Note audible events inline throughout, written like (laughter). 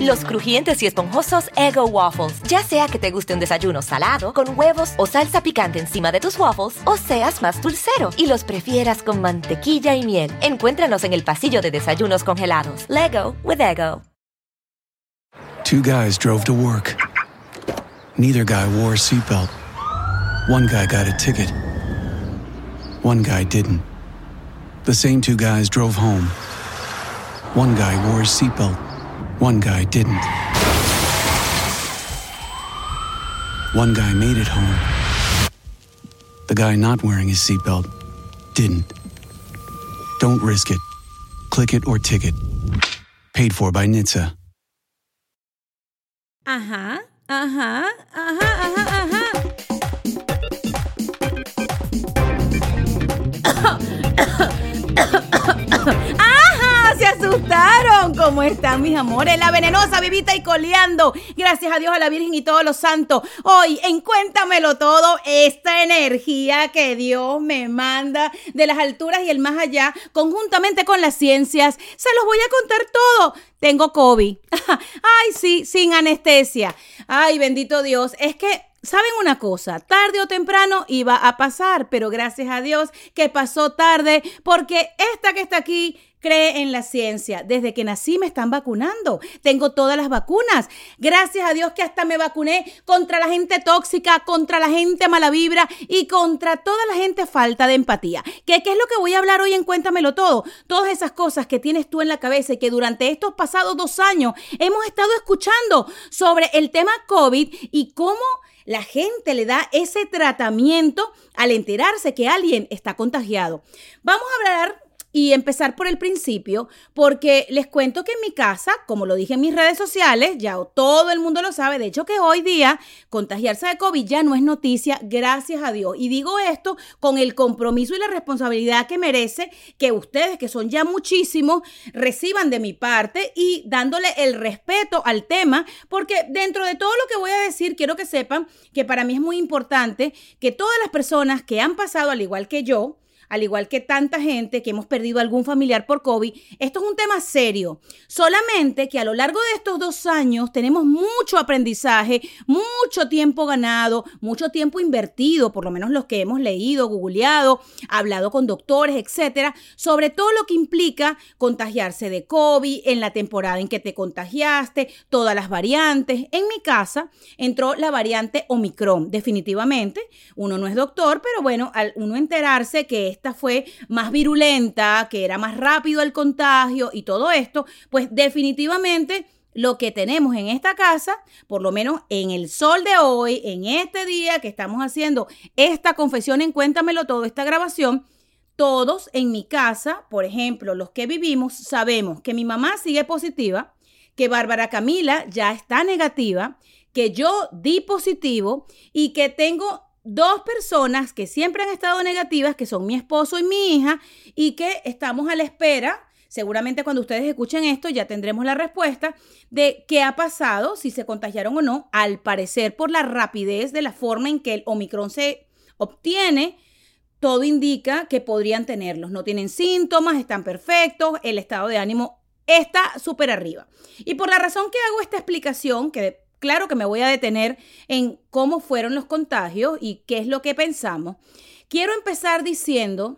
Los crujientes y esponjosos Ego Waffles. Ya sea que te guste un desayuno salado, con huevos o salsa picante encima de tus waffles, o seas más dulcero y los prefieras con mantequilla y miel. Encuéntranos en el pasillo de desayunos congelados. Lego with Ego. Two guys drove to work. Neither guy wore a seatbelt. One guy got a ticket. One guy didn't. The same two guys drove home. One guy wore a seatbelt. One guy didn't. One guy made it home. The guy not wearing his seatbelt didn't. Don't risk it. Click it or ticket. Paid for by Uh huh. Uh huh. Uh huh. ¡Ajá! ¡Se (coughs) ¿Cómo están mis amores? La venenosa vivita y coleando. Gracias a Dios, a la Virgen y todos los santos. Hoy, en Cuéntamelo Todo, esta energía que Dios me manda de las alturas y el más allá, conjuntamente con las ciencias, se los voy a contar todo. Tengo COVID. (laughs) Ay, sí, sin anestesia. Ay, bendito Dios. Es que ¿Saben una cosa? Tarde o temprano iba a pasar, pero gracias a Dios que pasó tarde, porque esta que está aquí cree en la ciencia. Desde que nací me están vacunando. Tengo todas las vacunas. Gracias a Dios que hasta me vacuné contra la gente tóxica, contra la gente mala vibra y contra toda la gente falta de empatía. ¿Qué, qué es lo que voy a hablar hoy en Cuéntamelo Todo? Todas esas cosas que tienes tú en la cabeza y que durante estos pasados dos años hemos estado escuchando sobre el tema COVID y cómo la gente le da ese tratamiento al enterarse que alguien está contagiado. Vamos a hablar y empezar por el principio, porque les cuento que en mi casa, como lo dije en mis redes sociales, ya todo el mundo lo sabe, de hecho que hoy día contagiarse de COVID ya no es noticia, gracias a Dios. Y digo esto con el compromiso y la responsabilidad que merece que ustedes, que son ya muchísimos, reciban de mi parte y dándole el respeto al tema, porque dentro de todo lo que voy a decir, quiero que sepan que para mí es muy importante que todas las personas que han pasado, al igual que yo, al igual que tanta gente que hemos perdido algún familiar por COVID, esto es un tema serio. Solamente que a lo largo de estos dos años tenemos mucho aprendizaje, mucho tiempo ganado, mucho tiempo invertido, por lo menos los que hemos leído, googleado, hablado con doctores, etcétera, sobre todo lo que implica contagiarse de COVID en la temporada en que te contagiaste, todas las variantes. En mi casa entró la variante Omicron, definitivamente. Uno no es doctor, pero bueno, al uno enterarse que fue más virulenta, que era más rápido el contagio y todo esto, pues definitivamente lo que tenemos en esta casa, por lo menos en el sol de hoy, en este día que estamos haciendo esta confesión en Cuéntamelo todo, esta grabación, todos en mi casa, por ejemplo, los que vivimos, sabemos que mi mamá sigue positiva, que Bárbara Camila ya está negativa, que yo di positivo y que tengo dos personas que siempre han estado negativas, que son mi esposo y mi hija, y que estamos a la espera. Seguramente cuando ustedes escuchen esto ya tendremos la respuesta de qué ha pasado, si se contagiaron o no. Al parecer, por la rapidez de la forma en que el Omicron se obtiene, todo indica que podrían tenerlos. No tienen síntomas, están perfectos, el estado de ánimo está súper arriba. Y por la razón que hago esta explicación, que claro que me voy a detener en cómo fueron los contagios y qué es lo que pensamos. Quiero empezar diciendo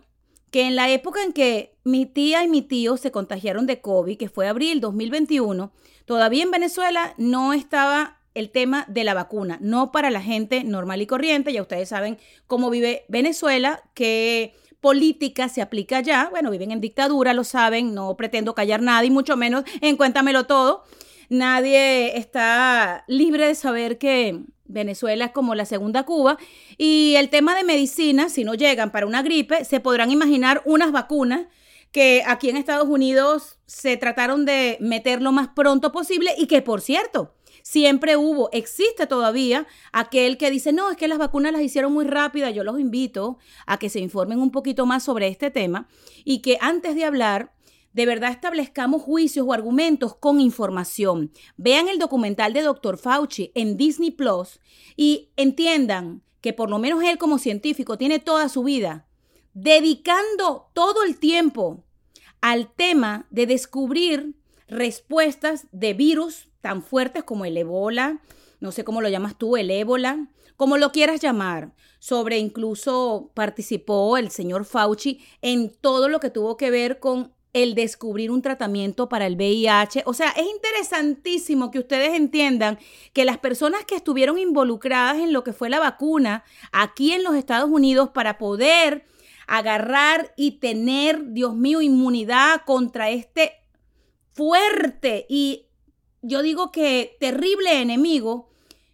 que en la época en que mi tía y mi tío se contagiaron de COVID, que fue abril 2021, todavía en Venezuela no estaba el tema de la vacuna, no para la gente normal y corriente, ya ustedes saben cómo vive Venezuela, qué política se aplica allá, bueno, viven en dictadura, lo saben, no pretendo callar nada y mucho menos en cuéntamelo todo. Nadie está libre de saber que Venezuela es como la segunda Cuba. Y el tema de medicina, si no llegan para una gripe, se podrán imaginar unas vacunas que aquí en Estados Unidos se trataron de meter lo más pronto posible y que, por cierto, siempre hubo, existe todavía aquel que dice, no, es que las vacunas las hicieron muy rápidas. Yo los invito a que se informen un poquito más sobre este tema y que antes de hablar de verdad establezcamos juicios o argumentos con información. Vean el documental de Dr. Fauci en Disney Plus y entiendan que por lo menos él como científico tiene toda su vida dedicando todo el tiempo al tema de descubrir respuestas de virus tan fuertes como el ébola, no sé cómo lo llamas tú, el ébola, como lo quieras llamar. Sobre incluso participó el señor Fauci en todo lo que tuvo que ver con el descubrir un tratamiento para el VIH. O sea, es interesantísimo que ustedes entiendan que las personas que estuvieron involucradas en lo que fue la vacuna aquí en los Estados Unidos para poder agarrar y tener, Dios mío, inmunidad contra este fuerte y yo digo que terrible enemigo,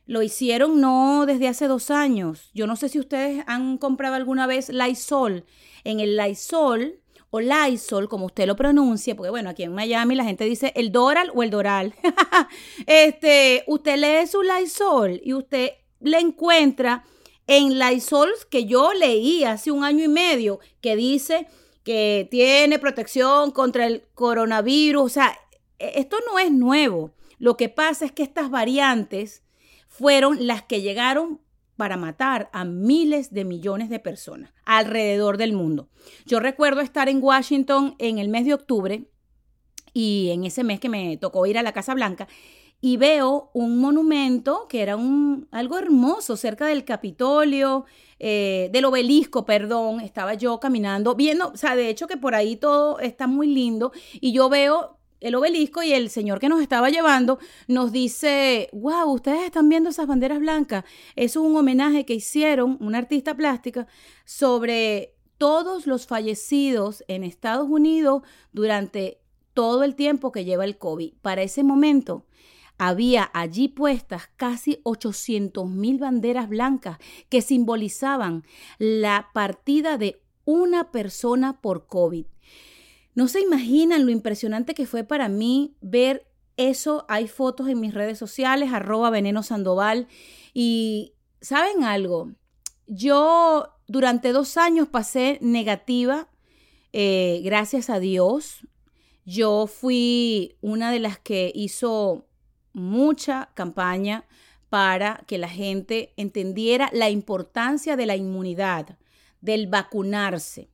lo hicieron no desde hace dos años. Yo no sé si ustedes han comprado alguna vez Lysol. En el Lysol o Lysol, como usted lo pronuncie, porque bueno, aquí en Miami la gente dice el Doral o el Doral. (laughs) este, usted lee su Lysol y usted le encuentra en Lysol que yo leí hace un año y medio que dice que tiene protección contra el coronavirus. O sea, e, esto no es nuevo. Lo que pasa es que estas variantes fueron las que llegaron para matar a miles de millones de personas alrededor del mundo. Yo recuerdo estar en Washington en el mes de octubre y en ese mes que me tocó ir a la Casa Blanca y veo un monumento que era un, algo hermoso cerca del Capitolio, eh, del obelisco, perdón, estaba yo caminando, viendo, o sea, de hecho que por ahí todo está muy lindo y yo veo el obelisco y el señor que nos estaba llevando nos dice, wow, ustedes están viendo esas banderas blancas. Eso es un homenaje que hicieron una artista plástica sobre todos los fallecidos en Estados Unidos durante todo el tiempo que lleva el COVID. Para ese momento había allí puestas casi 800 mil banderas blancas que simbolizaban la partida de una persona por COVID. No se imaginan lo impresionante que fue para mí ver eso. Hay fotos en mis redes sociales, arroba veneno sandoval. Y saben algo, yo durante dos años pasé negativa, eh, gracias a Dios. Yo fui una de las que hizo mucha campaña para que la gente entendiera la importancia de la inmunidad, del vacunarse.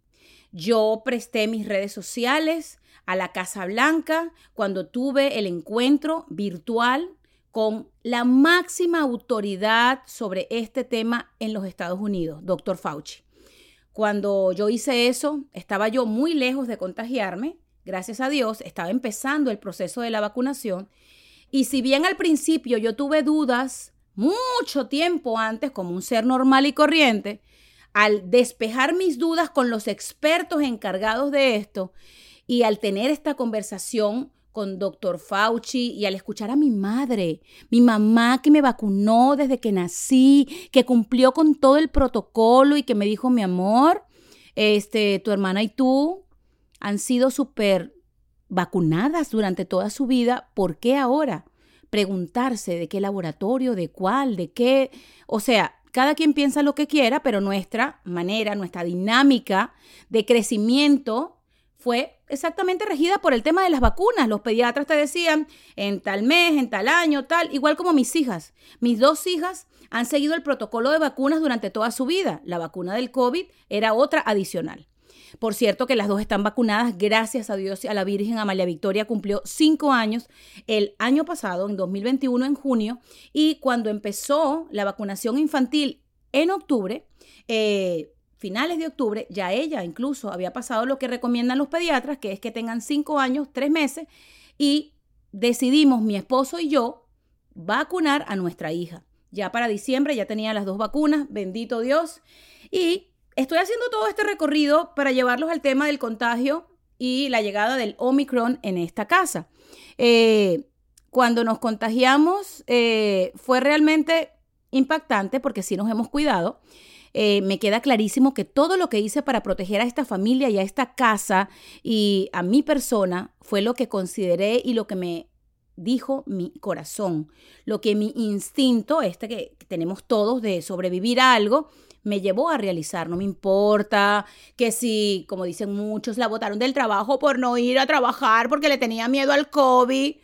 Yo presté mis redes sociales a la Casa Blanca cuando tuve el encuentro virtual con la máxima autoridad sobre este tema en los Estados Unidos, doctor Fauci. Cuando yo hice eso, estaba yo muy lejos de contagiarme, gracias a Dios, estaba empezando el proceso de la vacunación. Y si bien al principio yo tuve dudas mucho tiempo antes como un ser normal y corriente, al despejar mis dudas con los expertos encargados de esto y al tener esta conversación con doctor Fauci y al escuchar a mi madre, mi mamá que me vacunó desde que nací, que cumplió con todo el protocolo y que me dijo, mi amor, este, tu hermana y tú han sido súper vacunadas durante toda su vida, ¿por qué ahora? Preguntarse de qué laboratorio, de cuál, de qué, o sea, cada quien piensa lo que quiera, pero nuestra manera, nuestra dinámica de crecimiento fue exactamente regida por el tema de las vacunas. Los pediatras te decían en tal mes, en tal año, tal, igual como mis hijas. Mis dos hijas han seguido el protocolo de vacunas durante toda su vida. La vacuna del COVID era otra adicional. Por cierto que las dos están vacunadas, gracias a Dios y a la Virgen Amalia Victoria cumplió cinco años el año pasado, en 2021, en junio, y cuando empezó la vacunación infantil en octubre, eh, finales de octubre, ya ella incluso había pasado lo que recomiendan los pediatras, que es que tengan cinco años, tres meses, y decidimos mi esposo y yo vacunar a nuestra hija. Ya para diciembre ya tenía las dos vacunas, bendito Dios, y Estoy haciendo todo este recorrido para llevarlos al tema del contagio y la llegada del Omicron en esta casa. Eh, cuando nos contagiamos eh, fue realmente impactante porque sí nos hemos cuidado. Eh, me queda clarísimo que todo lo que hice para proteger a esta familia y a esta casa y a mi persona fue lo que consideré y lo que me dijo mi corazón, lo que mi instinto, este que tenemos todos de sobrevivir a algo, me llevó a realizar. No me importa que si, como dicen muchos, la botaron del trabajo por no ir a trabajar porque le tenía miedo al COVID.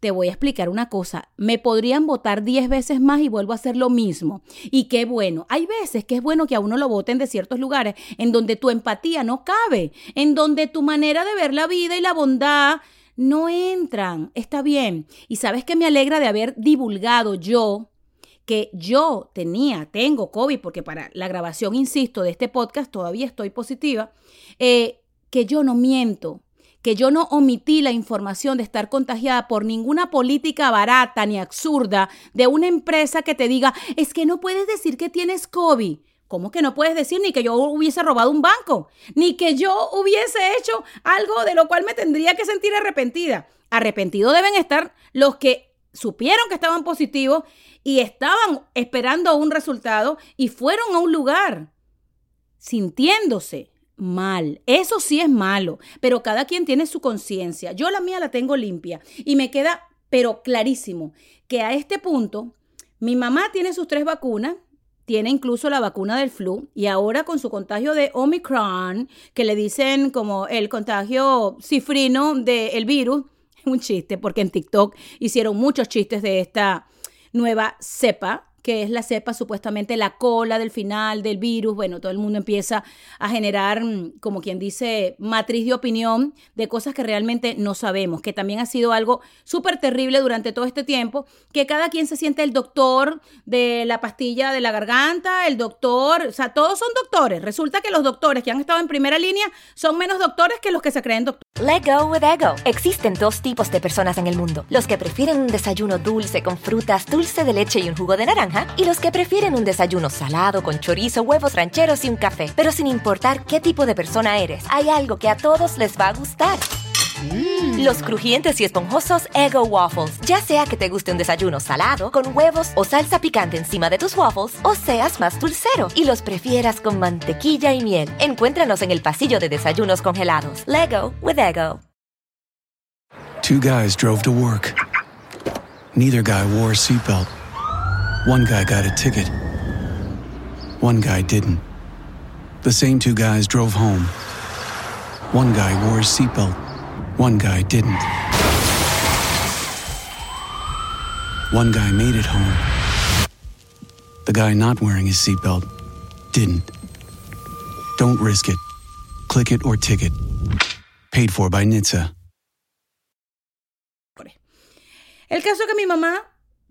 Te voy a explicar una cosa, me podrían votar 10 veces más y vuelvo a hacer lo mismo. Y qué bueno, hay veces que es bueno que a uno lo voten de ciertos lugares en donde tu empatía no cabe, en donde tu manera de ver la vida y la bondad no entran. Está bien. Y sabes que me alegra de haber divulgado yo que yo tenía, tengo COVID, porque para la grabación, insisto, de este podcast todavía estoy positiva, eh, que yo no miento, que yo no omití la información de estar contagiada por ninguna política barata ni absurda de una empresa que te diga, es que no puedes decir que tienes COVID. ¿Cómo que no puedes decir ni que yo hubiese robado un banco? Ni que yo hubiese hecho algo de lo cual me tendría que sentir arrepentida. Arrepentidos deben estar los que supieron que estaban positivos y estaban esperando un resultado y fueron a un lugar sintiéndose mal. Eso sí es malo, pero cada quien tiene su conciencia. Yo la mía la tengo limpia y me queda, pero clarísimo, que a este punto mi mamá tiene sus tres vacunas, tiene incluso la vacuna del flu y ahora con su contagio de Omicron, que le dicen como el contagio cifrino del virus, un chiste, porque en TikTok hicieron muchos chistes de esta nueva cepa que es la cepa supuestamente la cola del final del virus. Bueno, todo el mundo empieza a generar, mm, como quien dice, matriz de opinión de cosas que realmente no sabemos, que también ha sido algo súper terrible durante todo este tiempo, que cada quien se siente el doctor de la pastilla de la garganta, el doctor, o sea, todos son doctores. Resulta que los doctores que han estado en primera línea son menos doctores que los que se creen doctores. Let go with ego. Existen dos tipos de personas en el mundo: los que prefieren un desayuno dulce con frutas, dulce de leche y un jugo de naranja, y los que prefieren un desayuno salado con chorizo, huevos rancheros y un café. Pero sin importar qué tipo de persona eres, hay algo que a todos les va a gustar. Los crujientes y esponjosos Ego Waffles. Ya sea que te guste un desayuno salado, con huevos o salsa picante encima de tus waffles, o seas más dulcero y los prefieras con mantequilla y miel. Encuéntranos en el pasillo de desayunos congelados. Lego with Ego. Two guys drove to work. Neither guy wore a seatbelt. One guy got a ticket. One guy didn't. The same two guys drove home. One guy wore a seatbelt. One guy didn't. One guy made it home. The guy not wearing his seatbelt didn't. Don't risk it. Click it or ticket. Paid for by NHTSA. El caso que mi mamá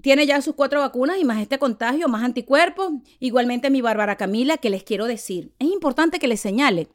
tiene ya sus cuatro vacunas y más este contagio, más anticuerpos. Igualmente mi Bárbara Camila, que les quiero decir, es importante que les señale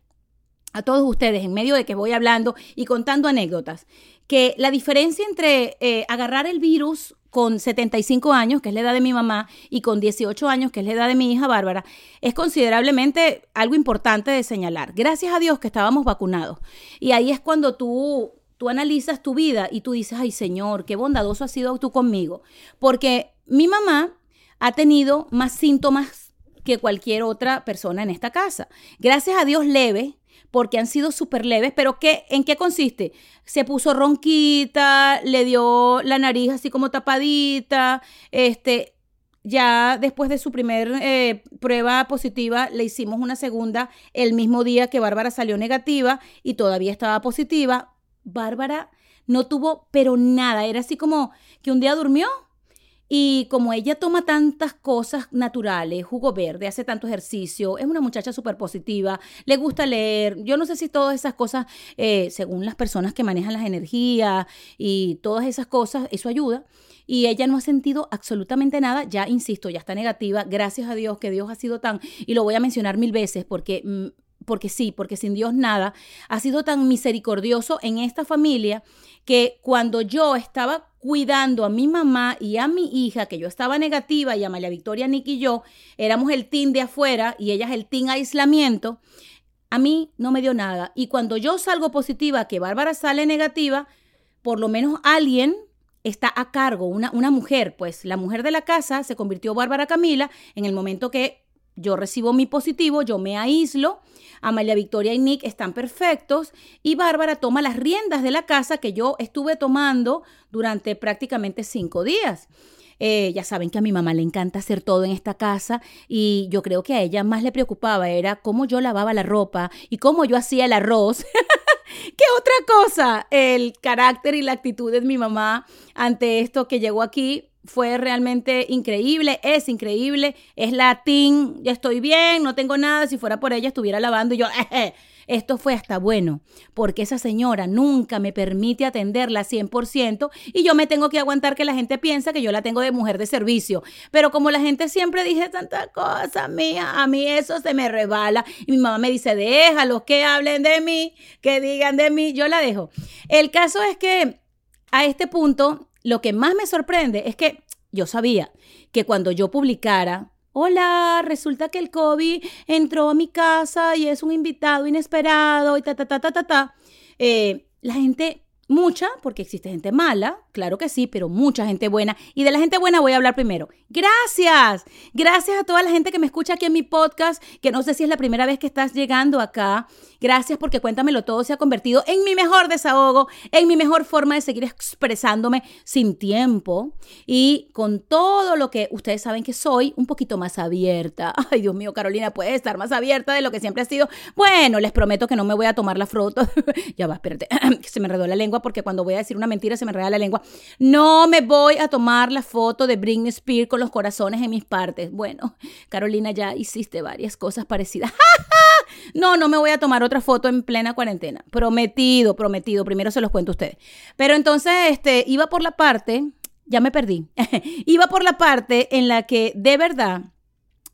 a todos ustedes en medio de que voy hablando y contando anécdotas, que la diferencia entre eh, agarrar el virus con 75 años, que es la edad de mi mamá, y con 18 años, que es la edad de mi hija Bárbara, es considerablemente algo importante de señalar. Gracias a Dios que estábamos vacunados. Y ahí es cuando tú, tú analizas tu vida y tú dices, ay Señor, qué bondadoso has sido tú conmigo. Porque mi mamá ha tenido más síntomas que cualquier otra persona en esta casa. Gracias a Dios leve, porque han sido súper leves, pero ¿qué, ¿en qué consiste? Se puso ronquita, le dio la nariz así como tapadita, este, ya después de su primer eh, prueba positiva, le hicimos una segunda el mismo día que Bárbara salió negativa y todavía estaba positiva. Bárbara no tuvo, pero nada, era así como que un día durmió y como ella toma tantas cosas naturales, jugo verde, hace tanto ejercicio, es una muchacha súper positiva, le gusta leer, yo no sé si todas esas cosas, eh, según las personas que manejan las energías y todas esas cosas, eso ayuda. Y ella no ha sentido absolutamente nada, ya insisto, ya está negativa, gracias a Dios que Dios ha sido tan, y lo voy a mencionar mil veces porque... Porque sí, porque sin Dios nada, ha sido tan misericordioso en esta familia que cuando yo estaba cuidando a mi mamá y a mi hija, que yo estaba negativa y a María Victoria, Nick y yo éramos el team de afuera y ella es el team aislamiento, a mí no me dio nada. Y cuando yo salgo positiva, que Bárbara sale negativa, por lo menos alguien está a cargo, una, una mujer, pues la mujer de la casa se convirtió Bárbara Camila en el momento que yo recibo mi positivo, yo me aíslo. Amalia Victoria y Nick están perfectos y Bárbara toma las riendas de la casa que yo estuve tomando durante prácticamente cinco días. Eh, ya saben que a mi mamá le encanta hacer todo en esta casa y yo creo que a ella más le preocupaba era cómo yo lavaba la ropa y cómo yo hacía el arroz. (laughs) ¿Qué otra cosa? El carácter y la actitud de mi mamá ante esto que llegó aquí fue realmente increíble, es increíble, es latín, ya estoy bien, no tengo nada, si fuera por ella estuviera lavando y yo, (laughs) eh, esto fue hasta bueno, porque esa señora nunca me permite atenderla 100% y yo me tengo que aguantar que la gente piensa que yo la tengo de mujer de servicio. Pero como la gente siempre dice tanta cosa mía, a mí eso se me rebala y mi mamá me dice, déjalos que hablen de mí, que digan de mí, yo la dejo. El caso es que a este punto, lo que más me sorprende es que yo sabía que cuando yo publicara Hola, resulta que el COVID entró a mi casa y es un invitado inesperado y ta, ta, ta, ta, ta, ta. Eh, la gente Mucha, porque existe gente mala, claro que sí, pero mucha gente buena. Y de la gente buena voy a hablar primero. Gracias. Gracias a toda la gente que me escucha aquí en mi podcast, que no sé si es la primera vez que estás llegando acá. Gracias porque Cuéntamelo Todo se ha convertido en mi mejor desahogo, en mi mejor forma de seguir expresándome sin tiempo y con todo lo que ustedes saben que soy, un poquito más abierta. (laughs) Ay, Dios mío, Carolina, puede estar más abierta de lo que siempre ha sido. Bueno, les prometo que no me voy a tomar la fruta. (laughs) ya va, espérate, (clears throat) que se me enredó la lengua porque cuando voy a decir una mentira se me enreda la lengua. No me voy a tomar la foto de Britney Spears con los corazones en mis partes. Bueno, Carolina, ya hiciste varias cosas parecidas. (laughs) no, no me voy a tomar otra foto en plena cuarentena. Prometido, prometido. Primero se los cuento a ustedes. Pero entonces, este, iba por la parte, ya me perdí. (laughs) iba por la parte en la que de verdad,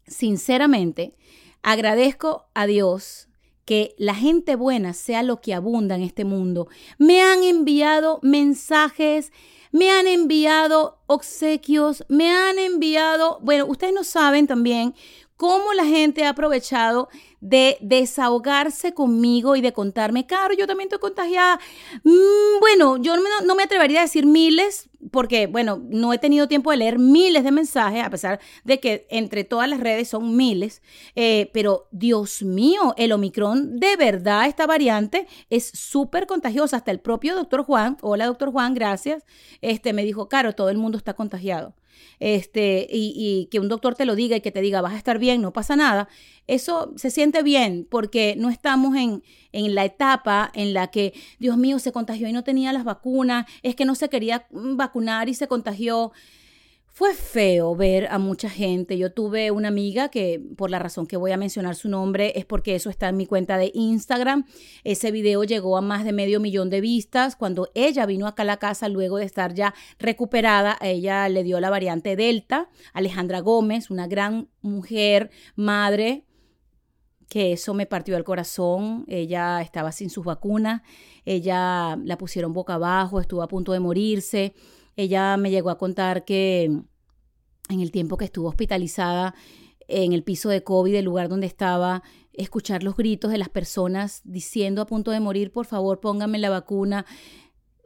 sinceramente, agradezco a Dios que la gente buena sea lo que abunda en este mundo. Me han enviado mensajes, me han enviado obsequios, me han enviado, bueno, ustedes no saben también cómo la gente ha aprovechado de desahogarse conmigo y de contarme, Caro, yo también estoy contagiada. Mm, bueno, yo no, me atrevería a decir miles, porque, bueno, no he tenido tiempo de leer miles de mensajes, a pesar de que entre todas las redes son miles. Eh, pero, Dios mío, el Omicron, de verdad, esta variante es súper contagiosa. Hasta el propio doctor Juan, hola doctor Juan, gracias, este, me dijo, Caro, todo el mundo está contagiado este, y, que un doctor te lo diga y que te diga vas a estar bien, no pasa nada, eso se siente bien porque no estamos en, en la etapa en la que, Dios mío, se contagió y no tenía las vacunas, es que no se quería mm, vacunar y se contagió. Fue feo ver a mucha gente. Yo tuve una amiga que, por la razón que voy a mencionar su nombre, es porque eso está en mi cuenta de Instagram. Ese video llegó a más de medio millón de vistas. Cuando ella vino acá a la casa, luego de estar ya recuperada, ella le dio la variante Delta. Alejandra Gómez, una gran mujer, madre, que eso me partió el corazón. Ella estaba sin sus vacunas. Ella la pusieron boca abajo, estuvo a punto de morirse. Ella me llegó a contar que en el tiempo que estuvo hospitalizada en el piso de COVID, el lugar donde estaba, escuchar los gritos de las personas diciendo a punto de morir, por favor, pónganme la vacuna,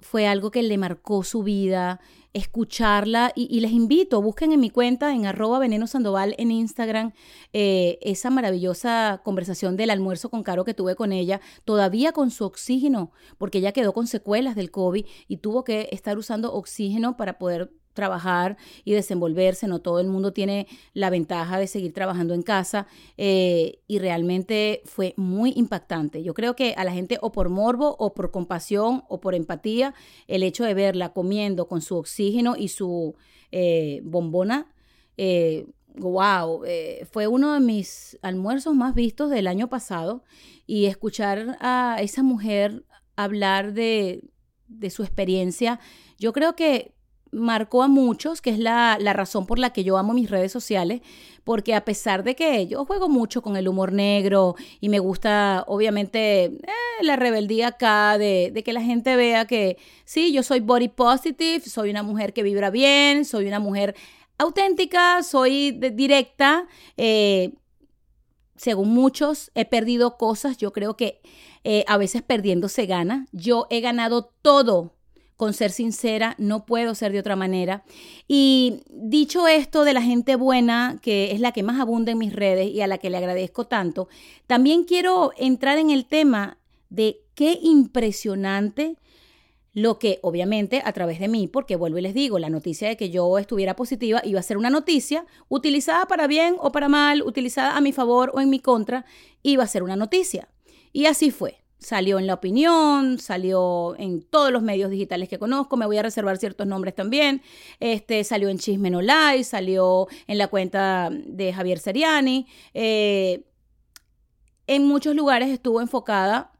fue algo que le marcó su vida escucharla y, les invito, busquen en mi cuenta en arroba veneno sandoval en Instagram eh, esa maravillosa conversación del almuerzo con Caro que tuve con ella, todavía con su oxígeno, porque ella quedó con secuelas del COVID y tuvo que estar usando oxígeno para poder trabajar y desenvolverse, no todo el mundo tiene la ventaja de seguir trabajando en casa eh, y realmente fue muy impactante. Yo creo que a la gente o por morbo o por compasión o por empatía, el hecho de verla comiendo con su oxígeno y su eh, bombona, wow, eh, fue uno de mis almuerzos más vistos del año pasado y escuchar a esa mujer hablar de, de su experiencia, yo creo que marcó a muchos, que es la, razón por la que yo amo mis redes sociales, porque a pesar de que yo juego mucho con el humor negro y me gusta, obviamente, eh, la rebeldía acá de, que la gente vea que sí, yo soy body positive, soy una mujer que vibra bien, soy una mujer auténtica, soy directa. Eh, según muchos, he perdido cosas. Yo creo que eh, a veces perdiendo se gana. Yo he ganado todo con ser sincera, no puedo ser de otra manera. Y dicho esto de la gente buena, que es la que más abunda en mis redes y a la que le agradezco tanto, también quiero entrar en el tema de qué impresionante lo que obviamente a través de mí, porque vuelvo y les digo, la noticia de que yo estuviera positiva iba a ser una noticia utilizada para bien o para mal, utilizada a mi favor o en mi contra, iba a ser una noticia. Y así fue. Salió en La Opinión, salió en todos los medios digitales que conozco, me voy a reservar ciertos nombres también. Este, salió en Chisme No salió en la cuenta de Javier Seriani. Eh, en muchos lugares estuvo enfocada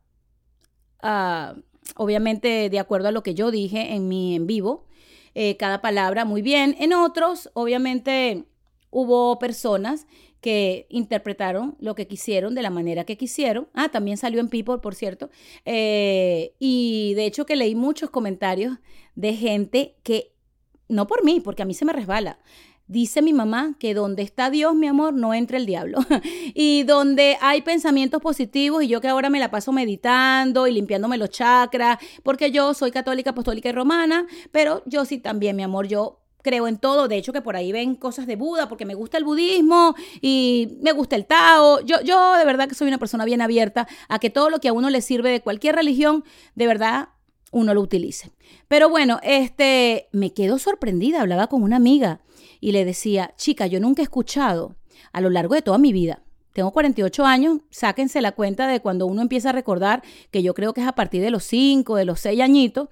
a obviamente de acuerdo a lo que yo dije en mi en vivo, eh, cada palabra muy bien. En otros, obviamente, hubo personas que interpretaron lo que quisieron de la manera que quisieron. Ah, también salió en People, por cierto. Eh, y de hecho que leí muchos comentarios de gente que, no por mí, porque a mí se me resbala, Dice mi mamá que donde está Dios, mi amor, no entra el diablo. (laughs) y donde hay pensamientos positivos y yo que ahora me la paso meditando y limpiándome los chakras, porque yo soy católica, apostólica y romana, pero yo sí también, mi amor, yo creo en todo. De hecho, que por ahí ven cosas de Buda, porque me gusta el budismo y me gusta el Tao. Yo, yo de verdad que soy una persona bien abierta a que todo lo que a uno le sirve de cualquier religión, de verdad uno lo utilice. Pero bueno, este, me quedo sorprendida. Hablaba con una amiga y le decía, chica, yo nunca he escuchado a lo largo de toda mi vida. Tengo 48 años, sáquense la cuenta de cuando uno empieza a recordar, que yo creo que es a partir de los 5, de los 6 añitos.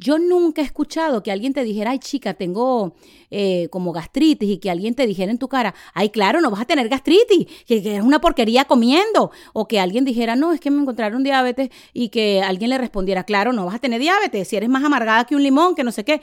Yo nunca he escuchado que alguien te dijera, ay chica, tengo eh, como gastritis y que alguien te dijera en tu cara, ay claro, no vas a tener gastritis, que, que es una porquería comiendo. O que alguien dijera, no, es que me encontraron diabetes y que alguien le respondiera, claro, no vas a tener diabetes, si eres más amargada que un limón, que no sé qué.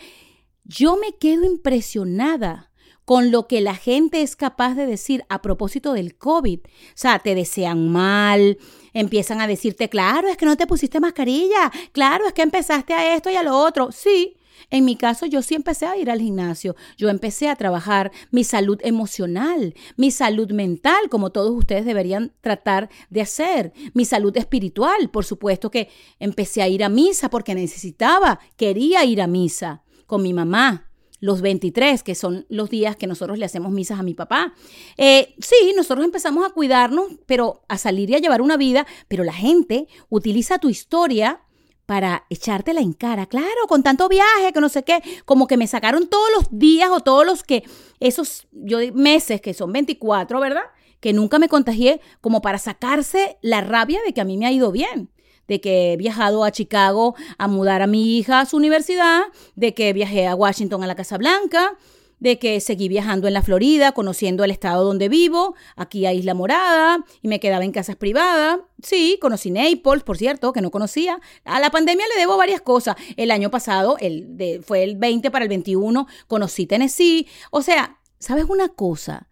Yo me quedo impresionada con lo que la gente es capaz de decir a propósito del COVID. O sea, te desean mal, empiezan a decirte, claro, es que no te pusiste mascarilla, claro, es que empezaste a esto y a lo otro. Sí, en mi caso, yo sí empecé a ir al gimnasio, yo empecé a trabajar mi salud emocional, mi salud mental, como todos ustedes deberían tratar de hacer, mi salud espiritual, por supuesto que empecé a ir a misa porque necesitaba, quería ir a misa con mi mamá, los 23, que son los días que nosotros le hacemos misas a mi papá. Eh, sí, nosotros empezamos a cuidarnos, pero a salir y a llevar una vida, pero la gente utiliza tu historia para echártela en cara. Claro, con tanto viaje, que no sé qué, como que me sacaron todos los días o todos los que, esos yo, meses que son 24, ¿verdad? Que nunca me contagié, como para sacarse la rabia de que a mí me ha ido bien de que he viajado a Chicago a mudar a mi hija a su universidad, de que viajé a Washington a la Casa Blanca, de que seguí viajando en la Florida, conociendo el estado donde vivo, aquí a Isla Morada, y me quedaba en casas privadas. Sí, conocí Naples, por cierto, que no conocía. A la pandemia le debo varias cosas. El año pasado, el de, fue el 20 para el 21, conocí Tennessee. O sea, ¿sabes una cosa?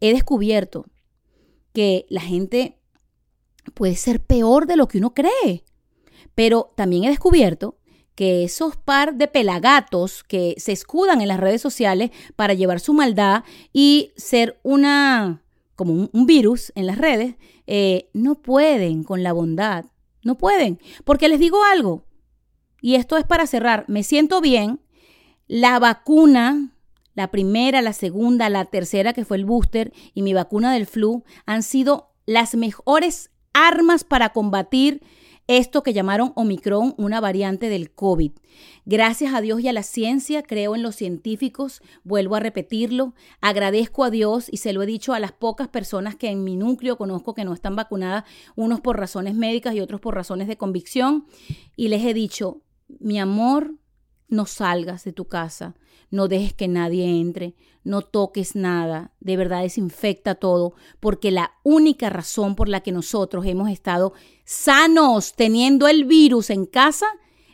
He descubierto que la gente puede ser peor de lo que uno cree. Pero también he descubierto que esos par de pelagatos que se escudan en las redes sociales para llevar su maldad y ser una como un, virus en las redes, eh, no pueden con la bondad. No pueden. Porque les digo algo, y esto es para cerrar, me siento bien, la vacuna, la primera, la segunda, la tercera que fue el booster y mi vacuna del flu han sido las mejores armas para combatir esto que llamaron Omicron, una variante del COVID. Gracias a Dios y a la ciencia, creo en los científicos, vuelvo a repetirlo, agradezco a Dios y se lo he dicho a las pocas personas que en mi núcleo conozco que no están vacunadas, unos por razones médicas y otros por razones de convicción, y les he dicho, mi amor, no salgas de tu casa, no dejes que nadie entre, no toques nada, de verdad desinfecta todo, porque la única razón por la que nosotros hemos estado sanos teniendo el virus en casa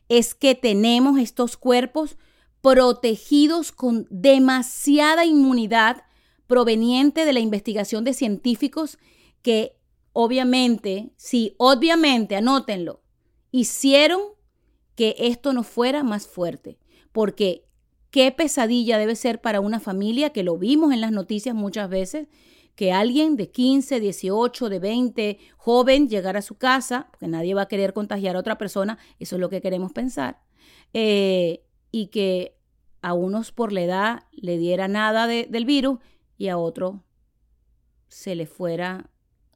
es que tenemos estos cuerpos protegidos con demasiada inmunidad proveniente de la investigación de científicos que obviamente, sí, obviamente, anótenlo, hicieron que esto no fuera más fuerte, porque qué pesadilla debe ser para una familia, que lo vimos en las noticias muchas veces, que alguien de 15, 18, de 20, joven, llegara a su casa, porque nadie va a querer contagiar a otra persona, eso es lo que queremos pensar, eh, y que a unos por la edad le diera nada de- del virus y a otro se le fuera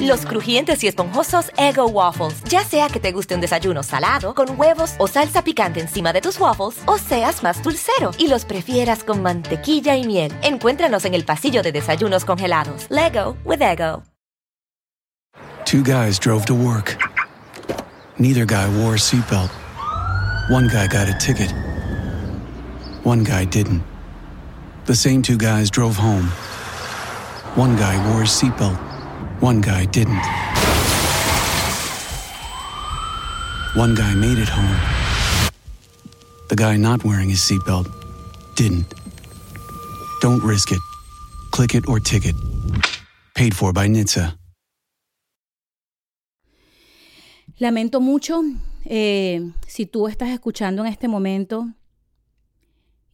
Los crujientes y esponjosos Ego Waffles. Ya sea que te guste un desayuno salado, con huevos o salsa picante encima de tus waffles, o seas más dulcero y los prefieras con mantequilla y miel. Encuéntranos en el pasillo de desayunos congelados. Lego with Ego. Two guys drove to work. Neither guy wore a seatbelt. One guy got a ticket. One guy didn't. The same two guys drove home. One guy wore a seatbelt. One guy didn't. One guy made it home. The guy not wearing his seatbelt didn't. Don't risk it. Click it or ticket. Paid for by NHTSA. Lamento mucho eh, si tú estás escuchando en este momento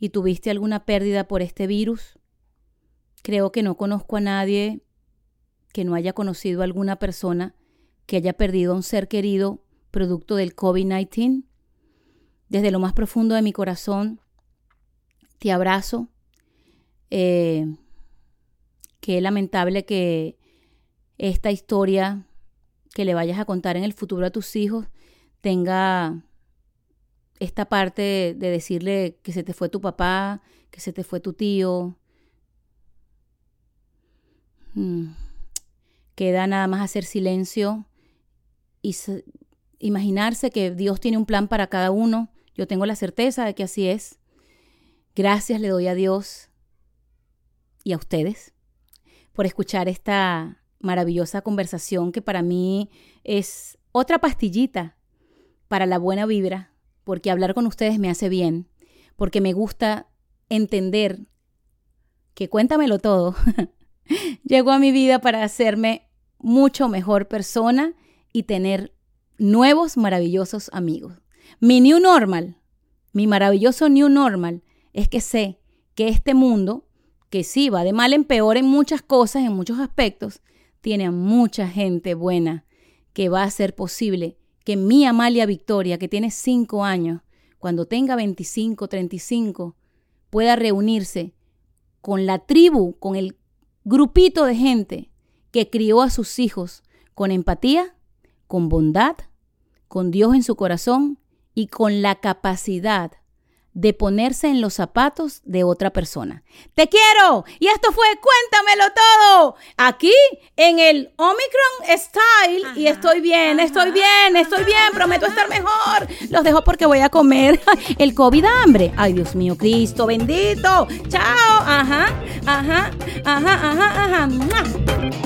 y tuviste alguna pérdida por este virus. Creo que no conozco a nadie que no haya conocido a alguna persona que haya perdido a un ser querido producto del COVID-19. Desde lo más profundo de mi corazón, te abrazo. Eh, qué lamentable que esta historia que le vayas a contar en el futuro a tus hijos tenga esta parte de, de decirle que se te fue tu papá, que se te fue tu tío. Mm. Queda nada más hacer silencio y imaginarse que Dios tiene un plan para cada uno. Yo tengo la certeza de que así es. Gracias le doy a Dios y a ustedes por escuchar esta maravillosa conversación que para mí es otra pastillita para la buena vibra, porque hablar con ustedes me hace bien, porque me gusta entender que cuéntamelo todo. (laughs) Llegó a mi vida para hacerme mucho mejor persona y tener nuevos maravillosos amigos. Mi new normal, mi maravilloso new normal es que sé que este mundo, que sí va de mal en peor en muchas cosas, en muchos aspectos, tiene a mucha gente buena que va a hacer posible que mi Amalia Victoria, que tiene 5 años, cuando tenga 25, 35, pueda reunirse con la tribu, con el grupito de gente que crió a sus hijos con empatía, con bondad, con Dios en su corazón y con la capacidad de ponerse en los zapatos de otra persona. Te quiero. Y esto fue Cuéntamelo todo. Aquí en el Omicron Style. y estoy bien, estoy bien, estoy bien. Prometo estar mejor. Los dejo porque voy a comer (laughs) el COVID hambre. Ay, Dios mío, Cristo bendito. Chao. Ajá, ajá, ajá, ajá, ajá.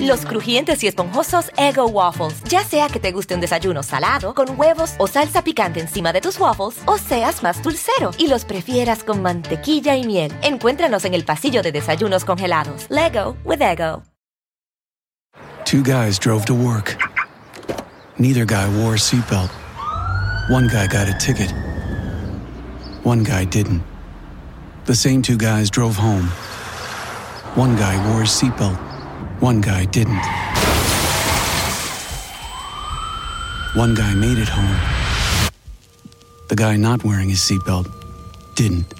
Los crujientes y esponjosos Ego Waffles. Ya sea que te guste un desayuno salado, con huevos o salsa picante encima de tus waffles, o seas más dulcero y los prefieras con mantequilla y miel. Encuéntranos en el pasillo de desayunos congelados. Lego with Ego. Two guys drove to work. Neither guy wore a seatbelt. One guy got a ticket. One guy didn't. The same two guys drove home. One guy wore a seatbelt. One guy didn't. One guy made it home. The guy not wearing his seatbelt didn't.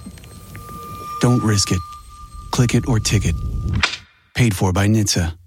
Don't risk it. Click it or ticket. Paid for by NHTSA.